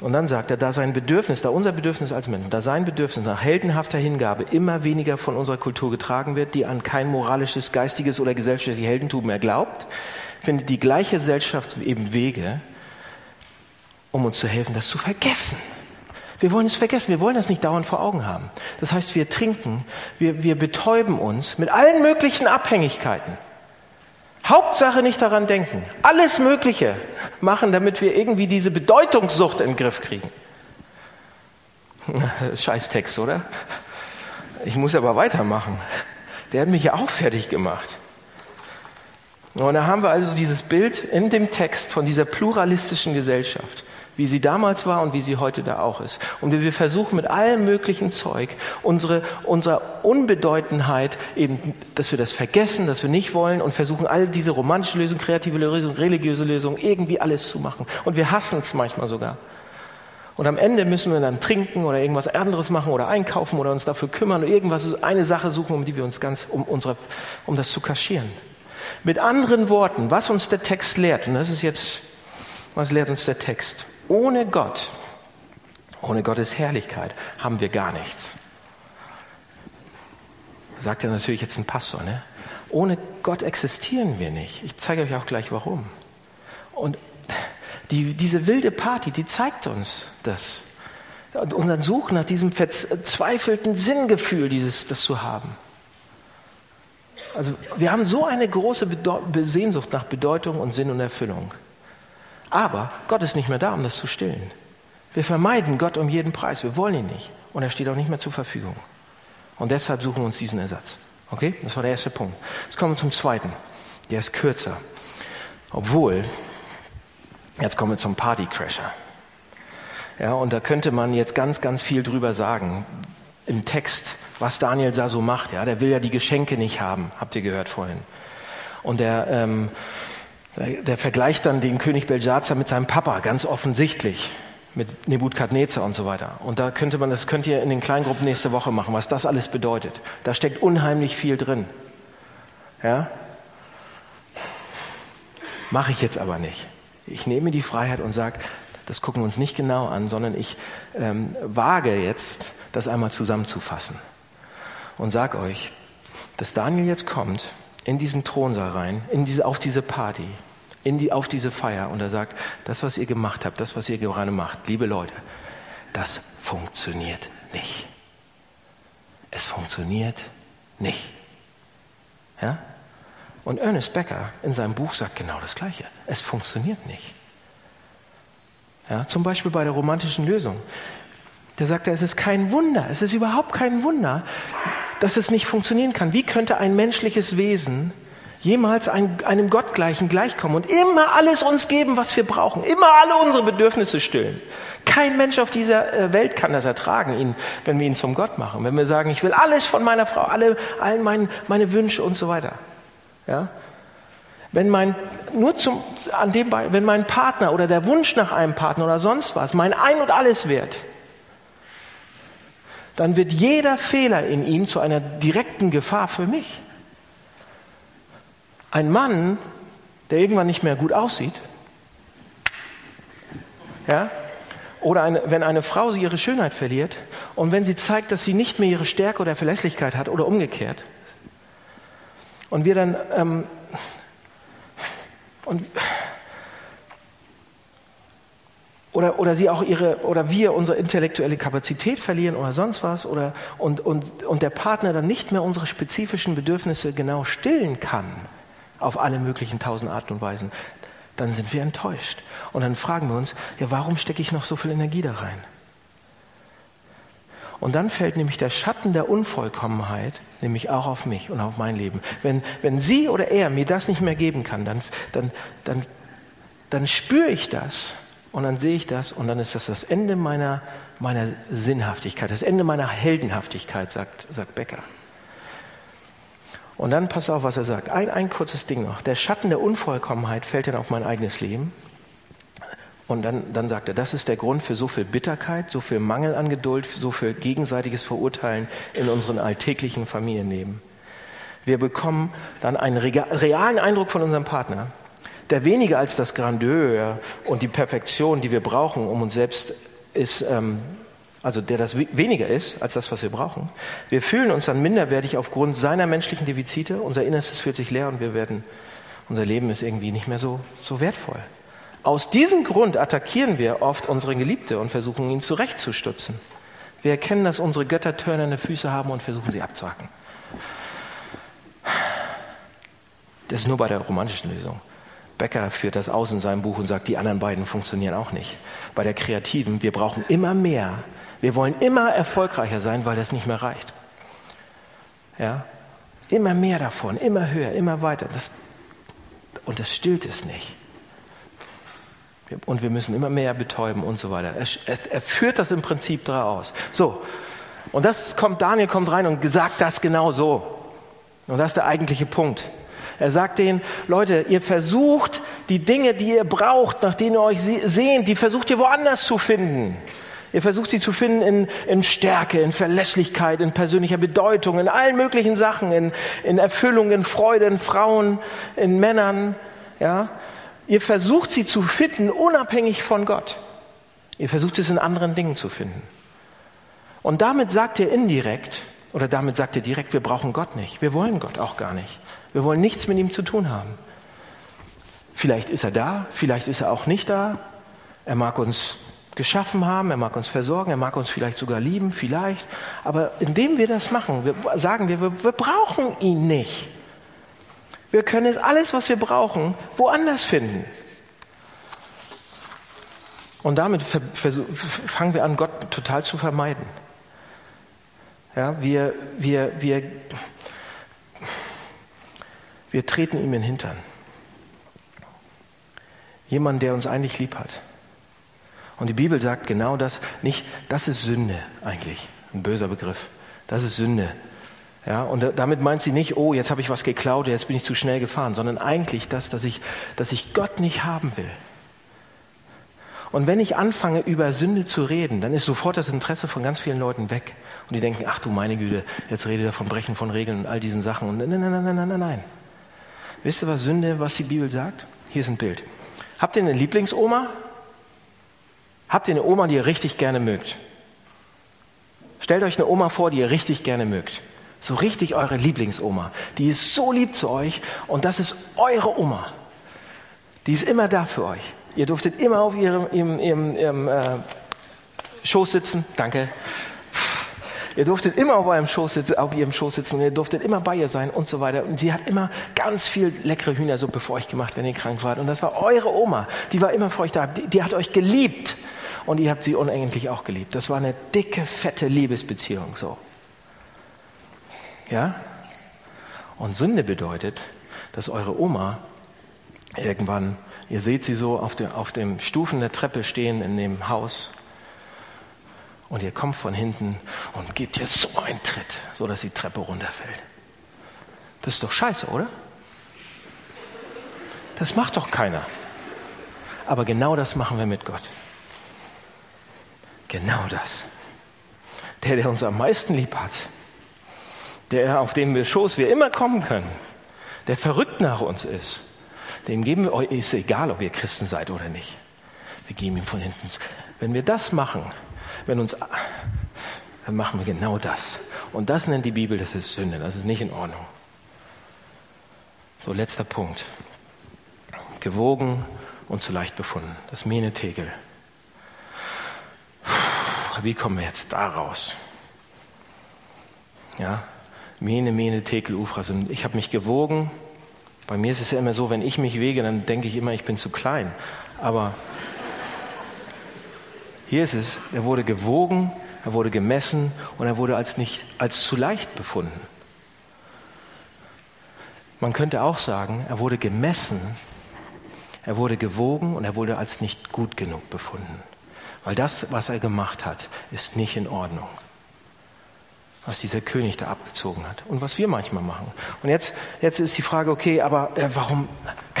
B: Und dann sagt er, da sein Bedürfnis, da unser Bedürfnis als Menschen, da sein Bedürfnis nach heldenhafter Hingabe immer weniger von unserer Kultur getragen wird, die an kein moralisches, geistiges oder gesellschaftliches Heldentum mehr glaubt, findet die gleiche Gesellschaft eben Wege, um uns zu helfen, das zu vergessen. Wir wollen es vergessen, wir wollen das nicht dauernd vor Augen haben. Das heißt, wir trinken, wir, wir betäuben uns mit allen möglichen Abhängigkeiten. Hauptsache nicht daran denken. Alles Mögliche machen, damit wir irgendwie diese Bedeutungssucht in den Griff kriegen. Scheiß Text, oder? Ich muss aber weitermachen. Der hat mich ja auch fertig gemacht. Und da haben wir also dieses Bild in dem Text von dieser pluralistischen Gesellschaft, wie sie damals war und wie sie heute da auch ist. Und wir versuchen mit allem möglichen Zeug unsere, unsere Unbedeutenheit eben, dass wir das vergessen, dass wir nicht wollen und versuchen all diese romantische Lösung, kreative Lösung, religiöse Lösung, irgendwie alles zu machen. Und wir hassen es manchmal sogar. Und am Ende müssen wir dann trinken oder irgendwas anderes machen oder einkaufen oder uns dafür kümmern oder irgendwas, eine Sache suchen, um die wir uns ganz, um unsere, um das zu kaschieren. Mit anderen Worten, was uns der Text lehrt, und das ist jetzt, was lehrt uns der Text? Ohne Gott, ohne Gottes Herrlichkeit haben wir gar nichts. Sagt ja natürlich jetzt ein Pastor, ne? Ohne Gott existieren wir nicht. Ich zeige euch auch gleich warum. Und die, diese wilde Party, die zeigt uns das. Und unseren Such nach diesem verzweifelten Sinngefühl, dieses, das zu haben. Also wir haben so eine große Sehnsucht nach Bedeutung und Sinn und Erfüllung. Aber Gott ist nicht mehr da, um das zu stillen. Wir vermeiden Gott um jeden Preis. Wir wollen ihn nicht. Und er steht auch nicht mehr zur Verfügung. Und deshalb suchen wir uns diesen Ersatz. Okay? Das war der erste Punkt. Jetzt kommen wir zum zweiten. Der ist kürzer. Obwohl, jetzt kommen wir zum Partycrasher. Ja, und da könnte man jetzt ganz, ganz viel drüber sagen. Im Text was Daniel da so macht. Ja, der will ja die Geschenke nicht haben, habt ihr gehört vorhin. Und der, ähm, der, der vergleicht dann den König Belshazzar mit seinem Papa, ganz offensichtlich. mit Nebukadnezar und so weiter. Und da könnte man, das könnt ihr in den Kleingruppen nächste Woche machen, was das alles bedeutet. Da steckt unheimlich viel drin. Ja? Mache ich jetzt aber nicht. Ich nehme die Freiheit und sage, das gucken wir uns nicht genau an, sondern ich ähm, wage jetzt, das einmal zusammenzufassen und sage euch, dass Daniel jetzt kommt in diesen Thronsaal rein, in diese, auf diese Party, in die, auf diese Feier und er sagt, das, was ihr gemacht habt, das, was ihr gerade macht, liebe Leute, das funktioniert nicht. Es funktioniert nicht. Ja? Und Ernest Becker in seinem Buch sagt genau das Gleiche. Es funktioniert nicht. Ja, zum Beispiel bei der romantischen Lösung. Der sagt, es ist kein Wunder, es ist überhaupt kein Wunder, dass es nicht funktionieren kann. Wie könnte ein menschliches Wesen jemals einem Gottgleichen gleichkommen und immer alles uns geben, was wir brauchen, immer alle unsere Bedürfnisse stillen. Kein Mensch auf dieser äh, Welt kann das ertragen, ihn, wenn wir ihn zum Gott machen. Wenn wir sagen, ich will alles von meiner Frau, alle, all mein, meine Wünsche und so weiter. Ja? Wenn mein, nur zum, an dem, wenn mein Partner oder der Wunsch nach einem Partner oder sonst was mein Ein und Alles wird, dann wird jeder Fehler in ihm zu einer direkten Gefahr für mich. Ein Mann, der irgendwann nicht mehr gut aussieht, ja, oder eine, wenn eine Frau sie ihre Schönheit verliert und wenn sie zeigt, dass sie nicht mehr ihre Stärke oder Verlässlichkeit hat oder umgekehrt, und wir dann ähm, und oder, oder sie auch ihre, oder wir unsere intellektuelle Kapazität verlieren oder sonst was, oder, und, und, und der Partner dann nicht mehr unsere spezifischen Bedürfnisse genau stillen kann, auf alle möglichen tausend Arten und Weisen, dann sind wir enttäuscht. Und dann fragen wir uns, ja, warum stecke ich noch so viel Energie da rein? Und dann fällt nämlich der Schatten der Unvollkommenheit nämlich auch auf mich und auf mein Leben. Wenn, wenn sie oder er mir das nicht mehr geben kann, dann, dann, dann, dann spüre ich das und dann sehe ich das und dann ist das das Ende meiner, meiner Sinnhaftigkeit, das Ende meiner Heldenhaftigkeit, sagt, sagt Becker. Und dann pass auf, was er sagt. Ein, ein kurzes Ding noch. Der Schatten der Unvollkommenheit fällt dann auf mein eigenes Leben. Und dann, dann sagt er, das ist der Grund für so viel Bitterkeit, so viel Mangel an Geduld, so viel gegenseitiges Verurteilen in unseren alltäglichen Familienleben. Wir bekommen dann einen realen Eindruck von unserem Partner der weniger als das Grandeur und die Perfektion, die wir brauchen, um uns selbst ist, ähm, also der das weniger ist als das, was wir brauchen. Wir fühlen uns dann minderwertig aufgrund seiner menschlichen Defizite. Unser Innerstes fühlt sich leer und wir werden, unser Leben ist irgendwie nicht mehr so, so wertvoll. Aus diesem Grund attackieren wir oft unsere Geliebte und versuchen ihn zurechtzustutzen. Wir erkennen, dass unsere Götter törnende Füße haben und versuchen sie abzuhacken. Das ist nur bei der romantischen Lösung. Becker führt das aus in seinem Buch und sagt, die anderen beiden funktionieren auch nicht. Bei der Kreativen, wir brauchen immer mehr. Wir wollen immer erfolgreicher sein, weil das nicht mehr reicht. Ja? Immer mehr davon, immer höher, immer weiter. Das, und das stillt es nicht. Und wir müssen immer mehr betäuben und so weiter. Er, er führt das im Prinzip daraus. So. Und das kommt, Daniel kommt rein und sagt das genau so. Und das ist der eigentliche Punkt. Er sagt denen, Leute, ihr versucht die Dinge, die ihr braucht, nach denen ihr euch sehnt, die versucht ihr woanders zu finden. Ihr versucht sie zu finden in, in Stärke, in Verlässlichkeit, in persönlicher Bedeutung, in allen möglichen Sachen, in, in Erfüllung, in Freude, in Frauen, in Männern. Ja? Ihr versucht sie zu finden, unabhängig von Gott. Ihr versucht es in anderen Dingen zu finden. Und damit sagt ihr indirekt, oder damit sagt ihr direkt, wir brauchen Gott nicht. Wir wollen Gott auch gar nicht. Wir wollen nichts mit ihm zu tun haben. Vielleicht ist er da, vielleicht ist er auch nicht da. Er mag uns geschaffen haben, er mag uns versorgen, er mag uns vielleicht sogar lieben, vielleicht. Aber indem wir das machen, wir sagen wir, wir, wir brauchen ihn nicht. Wir können es alles, was wir brauchen, woanders finden. Und damit fangen wir an, Gott total zu vermeiden. Ja, wir, wir, wir, wir treten ihm in den Hintern. Jemand, der uns eigentlich lieb hat. Und die Bibel sagt genau das, nicht, das ist Sünde eigentlich, ein böser Begriff. Das ist Sünde. Ja, und damit meint sie nicht, oh, jetzt habe ich was geklaut, jetzt bin ich zu schnell gefahren, sondern eigentlich das, dass ich, dass ich Gott nicht haben will. Und wenn ich anfange, über Sünde zu reden, dann ist sofort das Interesse von ganz vielen Leuten weg. Und die denken, ach du meine Güte, jetzt redet er von Brechen von Regeln und all diesen Sachen. Und nein, nein, nein, nein, nein, nein. Wisst ihr, was Sünde, was die Bibel sagt? Hier ist ein Bild. Habt ihr eine Lieblingsoma? Habt ihr eine Oma, die ihr richtig gerne mögt? Stellt euch eine Oma vor, die ihr richtig gerne mögt. So richtig eure Lieblingsoma. Die ist so lieb zu euch und das ist eure Oma. Die ist immer da für euch. Ihr durftet immer auf ihrem, ihrem, ihrem, ihrem äh, Schoß sitzen. Danke. Ihr durftet immer auf, eurem Schoß sitzen, auf ihrem Schoß sitzen, ihr durftet immer bei ihr sein und so weiter. Und sie hat immer ganz viel leckere Hühnersuppe für euch gemacht, wenn ihr krank wart. Und das war eure Oma. Die war immer für euch da. Die, die hat euch geliebt. Und ihr habt sie unendlich auch geliebt. Das war eine dicke, fette Liebesbeziehung, so. Ja? Und Sünde bedeutet, dass eure Oma irgendwann, ihr seht sie so auf, dem, auf dem Stufen der Treppe stehen in dem Haus und ihr kommt von hinten und gebt ihr so einen Tritt, so dass die Treppe runterfällt. Das ist doch scheiße, oder? Das macht doch keiner. Aber genau das machen wir mit Gott. Genau das. Der, der uns am meisten lieb hat, der, auf dem wir Schoß wir immer kommen können, der verrückt nach uns ist, dem geben wir euch, ist egal, ob ihr Christen seid oder nicht. Wir geben ihm von hinten. Wenn wir das machen, wenn uns, dann machen wir genau das. Und das nennt die Bibel, das ist Sünde, das ist nicht in Ordnung. So, letzter Punkt. Gewogen und zu leicht befunden. Das Menetegel. Wie kommen wir jetzt da raus? Ja, Mene, Mene, Tekel, Ufras. Und ich habe mich gewogen. Bei mir ist es ja immer so, wenn ich mich wege, dann denke ich immer, ich bin zu klein. Aber es, er wurde gewogen, er wurde gemessen und er wurde als nicht als zu leicht befunden. Man könnte auch sagen, er wurde gemessen, er wurde gewogen und er wurde als nicht gut genug befunden. Weil das, was er gemacht hat, ist nicht in Ordnung. Was dieser König da abgezogen hat. Und was wir manchmal machen. Und jetzt, jetzt ist die Frage, okay, aber äh, warum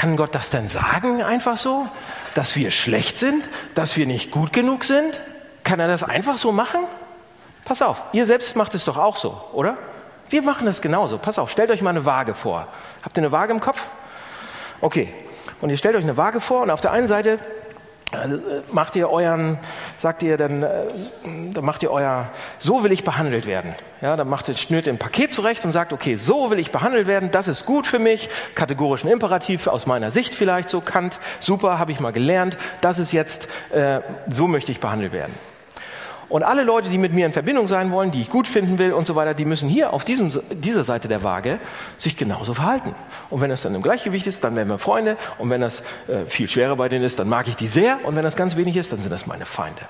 B: kann Gott das denn sagen, einfach so? Dass wir schlecht sind? Dass wir nicht gut genug sind? Kann er das einfach so machen? Pass auf, ihr selbst macht es doch auch so, oder? Wir machen das genauso. Pass auf, stellt euch mal eine Waage vor. Habt ihr eine Waage im Kopf? Okay. Und ihr stellt euch eine Waage vor und auf der einen Seite äh, macht ihr euren, sagt ihr dann, äh, dann macht ihr euer, so will ich behandelt werden. Ja, dann macht ihr, schnürt ihr ein Paket zurecht und sagt, okay, so will ich behandelt werden, das ist gut für mich, kategorischen Imperativ aus meiner Sicht vielleicht so, Kant, super, habe ich mal gelernt, das ist jetzt, äh, so möchte ich behandelt werden. Und alle Leute, die mit mir in Verbindung sein wollen, die ich gut finden will und so weiter, die müssen hier auf diesem, dieser Seite der Waage sich genauso verhalten. Und wenn das dann im Gleichgewicht ist, dann werden wir Freunde. Und wenn das äh, viel schwerer bei denen ist, dann mag ich die sehr. Und wenn das ganz wenig ist, dann sind das meine Feinde.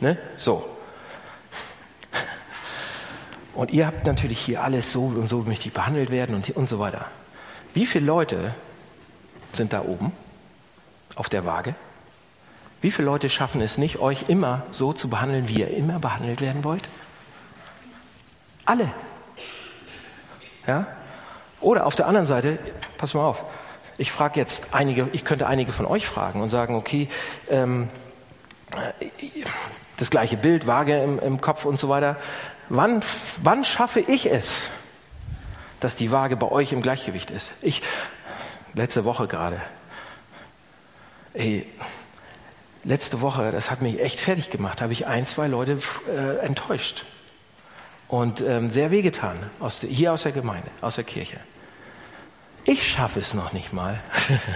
B: Ne? So. Und ihr habt natürlich hier alles so und so möchte ich behandelt werden und, und so weiter. Wie viele Leute sind da oben auf der Waage? Wie viele Leute schaffen es nicht, euch immer so zu behandeln, wie ihr immer behandelt werden wollt? Alle. Ja? Oder auf der anderen Seite, pass mal auf, ich frage jetzt einige, ich könnte einige von euch fragen und sagen, okay, ähm, das gleiche Bild, Waage im, im Kopf und so weiter. Wann, wann schaffe ich es, dass die Waage bei euch im Gleichgewicht ist? Ich, letzte Woche gerade, ey, letzte Woche, das hat mich echt fertig gemacht, habe ich ein, zwei Leute äh, enttäuscht und ähm, sehr wehgetan, aus der, hier aus der Gemeinde, aus der Kirche. Ich schaffe es noch nicht mal.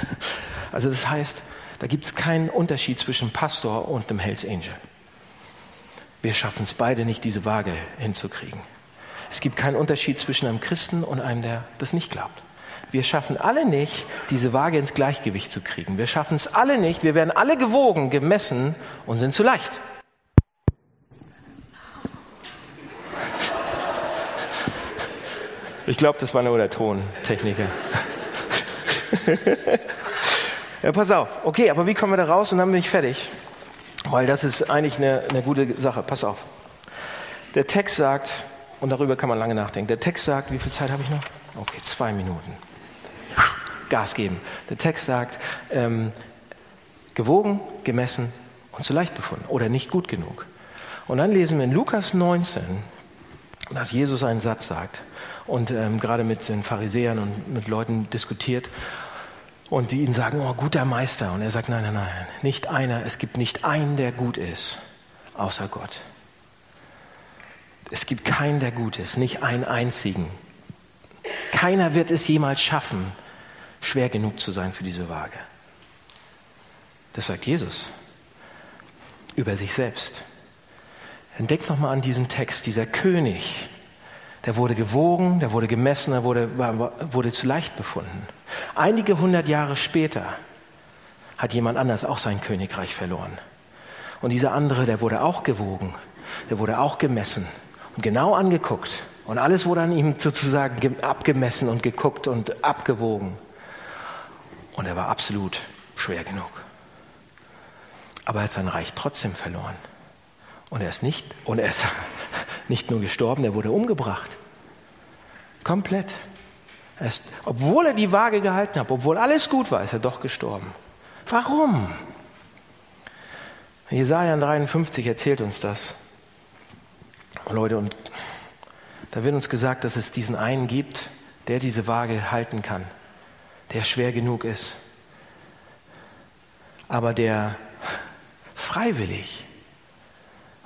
B: also das heißt, da gibt es keinen Unterschied zwischen Pastor und einem Hells Angel. Wir schaffen es beide nicht, diese Waage hinzukriegen. Es gibt keinen Unterschied zwischen einem Christen und einem, der das nicht glaubt. Wir schaffen alle nicht, diese Waage ins Gleichgewicht zu kriegen. Wir schaffen es alle nicht. Wir werden alle gewogen, gemessen und sind zu leicht. Ich glaube, das war nur der Tontechniker. ja, pass auf. Okay, aber wie kommen wir da raus und dann bin ich fertig? Weil das ist eigentlich eine, eine gute Sache. Pass auf. Der Text sagt, und darüber kann man lange nachdenken, der Text sagt, wie viel Zeit habe ich noch? Okay, zwei Minuten. Gas geben. Der Text sagt, ähm, gewogen, gemessen und zu leicht befunden oder nicht gut genug. Und dann lesen wir in Lukas 19, dass Jesus einen Satz sagt und ähm, gerade mit den Pharisäern und mit Leuten diskutiert und die ihnen sagen, oh, guter Meister. Und er sagt, nein, nein, nein, nicht einer, es gibt nicht einen, der gut ist, außer Gott. Es gibt keinen, der gut ist, nicht einen einzigen. Keiner wird es jemals schaffen, schwer genug zu sein für diese Waage. Das sagt Jesus über sich selbst. Denkt nochmal an diesen Text, dieser König, der wurde gewogen, der wurde gemessen, der wurde, wurde zu leicht befunden. Einige hundert Jahre später hat jemand anders auch sein Königreich verloren. Und dieser andere, der wurde auch gewogen, der wurde auch gemessen und genau angeguckt. Und alles wurde an ihm sozusagen abgemessen und geguckt und abgewogen. Und er war absolut schwer genug. Aber er hat sein Reich trotzdem verloren. Und er ist nicht, und er ist nicht nur gestorben, er wurde umgebracht. Komplett. Er ist, obwohl er die Waage gehalten hat, obwohl alles gut war, ist er doch gestorben. Warum? Jesaja 53 erzählt uns das. Leute, und da wird uns gesagt, dass es diesen einen gibt, der diese Waage halten kann, der schwer genug ist, aber der freiwillig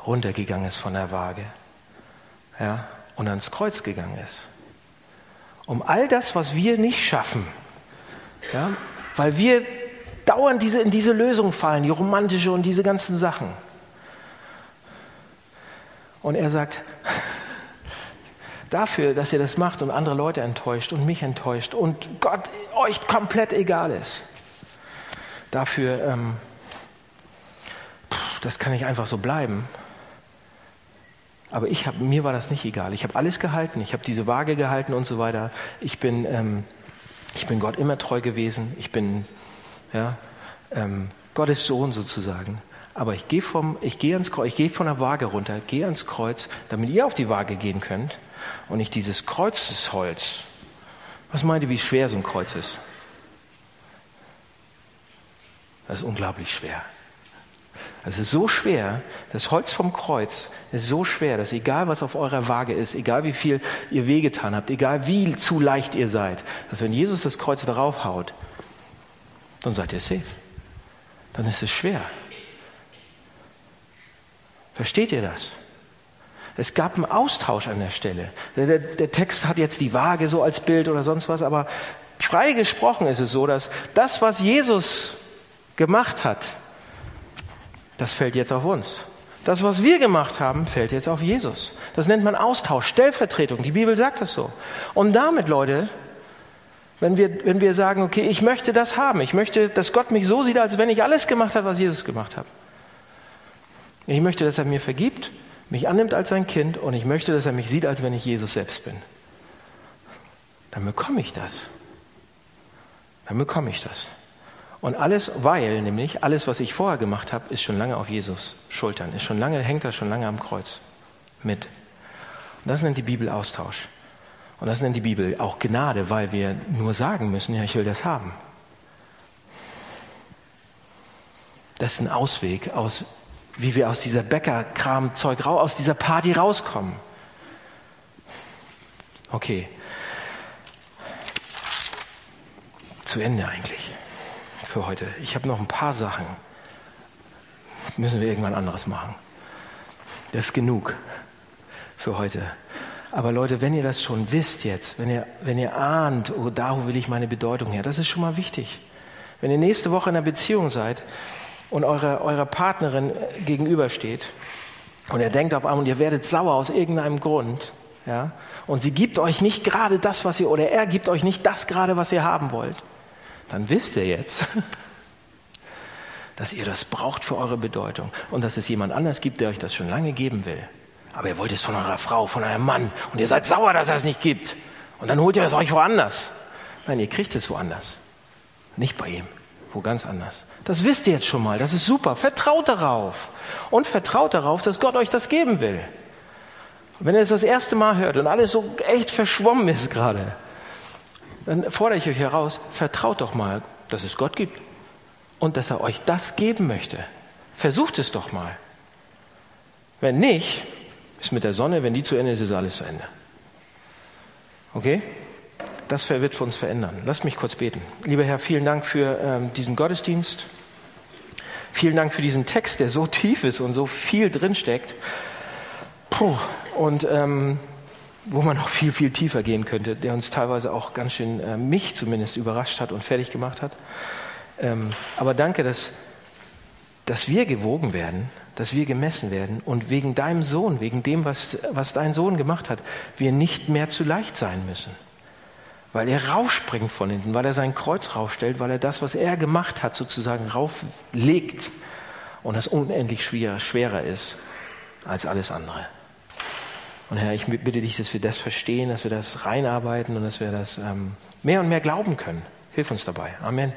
B: runtergegangen ist von der Waage ja, und ans Kreuz gegangen ist. Um all das, was wir nicht schaffen, ja, weil wir dauernd diese, in diese Lösung fallen, die romantische und diese ganzen Sachen. Und er sagt, dafür, dass ihr das macht und andere Leute enttäuscht und mich enttäuscht und Gott euch komplett egal ist, dafür, ähm, das kann nicht einfach so bleiben. Aber ich hab, mir war das nicht egal. Ich habe alles gehalten. Ich habe diese Waage gehalten und so weiter. Ich bin, ähm, ich bin Gott immer treu gewesen. Ich bin ja, ähm, Gottes Sohn sozusagen. Aber ich gehe vom, ich ich gehe von der Waage runter, gehe ans Kreuz, damit ihr auf die Waage gehen könnt und nicht dieses Kreuzesholz. Was meint ihr, wie schwer so ein Kreuz ist? Das ist unglaublich schwer. Es ist so schwer, das Holz vom Kreuz ist so schwer, dass egal was auf eurer Waage ist, egal wie viel ihr wehgetan habt, egal wie zu leicht ihr seid, dass wenn Jesus das Kreuz darauf haut, dann seid ihr safe. Dann ist es schwer. Versteht ihr das? Es gab einen Austausch an der Stelle. Der, der, der, Text hat jetzt die Waage so als Bild oder sonst was, aber frei gesprochen ist es so, dass das, was Jesus gemacht hat, das fällt jetzt auf uns. Das, was wir gemacht haben, fällt jetzt auf Jesus. Das nennt man Austausch, Stellvertretung. Die Bibel sagt das so. Und damit, Leute, wenn wir, wenn wir sagen, okay, ich möchte das haben, ich möchte, dass Gott mich so sieht, als wenn ich alles gemacht habe, was Jesus gemacht hat. Ich möchte, dass er mir vergibt, mich annimmt als sein Kind und ich möchte, dass er mich sieht, als wenn ich Jesus selbst bin. Dann bekomme ich das. Dann bekomme ich das. Und alles, weil nämlich alles, was ich vorher gemacht habe, ist schon lange auf Jesus Schultern, ist schon lange, hängt er schon lange am Kreuz mit. Und das nennt die Bibel Austausch. Und das nennt die Bibel auch Gnade, weil wir nur sagen müssen, ja, ich will das haben. Das ist ein Ausweg aus, wie wir aus dieser Bäckerkram-Zeug, aus dieser Party rauskommen. Okay. Zu Ende eigentlich für heute. Ich habe noch ein paar Sachen. Müssen wir irgendwann anderes machen. Das ist genug für heute. Aber Leute, wenn ihr das schon wisst jetzt, wenn ihr, wenn ihr ahnt, oh, da will ich meine Bedeutung her, das ist schon mal wichtig. Wenn ihr nächste Woche in einer Beziehung seid und eure, eurer Partnerin gegenübersteht und ihr denkt auf einmal und ihr werdet sauer aus irgendeinem Grund, ja, und sie gibt euch nicht gerade das, was ihr, oder er gibt euch nicht das gerade, was ihr haben wollt, dann wisst ihr jetzt, dass ihr das braucht für eure Bedeutung und dass es jemand anders gibt, der euch das schon lange geben will. Aber ihr wollt es von eurer Frau, von eurem Mann und ihr seid sauer, dass er es nicht gibt. Und dann holt ihr es euch woanders. Nein, ihr kriegt es woanders. Nicht bei ihm, wo ganz anders. Das wisst ihr jetzt schon mal, das ist super. Vertraut darauf. Und vertraut darauf, dass Gott euch das geben will. wenn ihr es das erste Mal hört und alles so echt verschwommen ist gerade, dann fordere ich euch heraus, vertraut doch mal, dass es Gott gibt und dass er euch das geben möchte. Versucht es doch mal. Wenn nicht, ist mit der Sonne, wenn die zu Ende ist, ist alles zu Ende. Okay? Das wird für uns verändern. Lasst mich kurz beten. Lieber Herr, vielen Dank für ähm, diesen Gottesdienst. Vielen Dank für diesen Text, der so tief ist und so viel drinsteckt. Puh. Und ähm, wo man noch viel, viel tiefer gehen könnte, der uns teilweise auch ganz schön, äh, mich zumindest, überrascht hat und fertig gemacht hat. Ähm, aber danke, dass, dass wir gewogen werden, dass wir gemessen werden und wegen deinem Sohn, wegen dem, was, was dein Sohn gemacht hat, wir nicht mehr zu leicht sein müssen. Weil er rausspringt von hinten, weil er sein Kreuz raufstellt, weil er das, was er gemacht hat, sozusagen rauflegt und das unendlich schwer, schwerer ist als alles andere. Und Herr, ich bitte dich, dass wir das verstehen, dass wir das reinarbeiten und dass wir das ähm, mehr und mehr glauben können. Hilf uns dabei. Amen.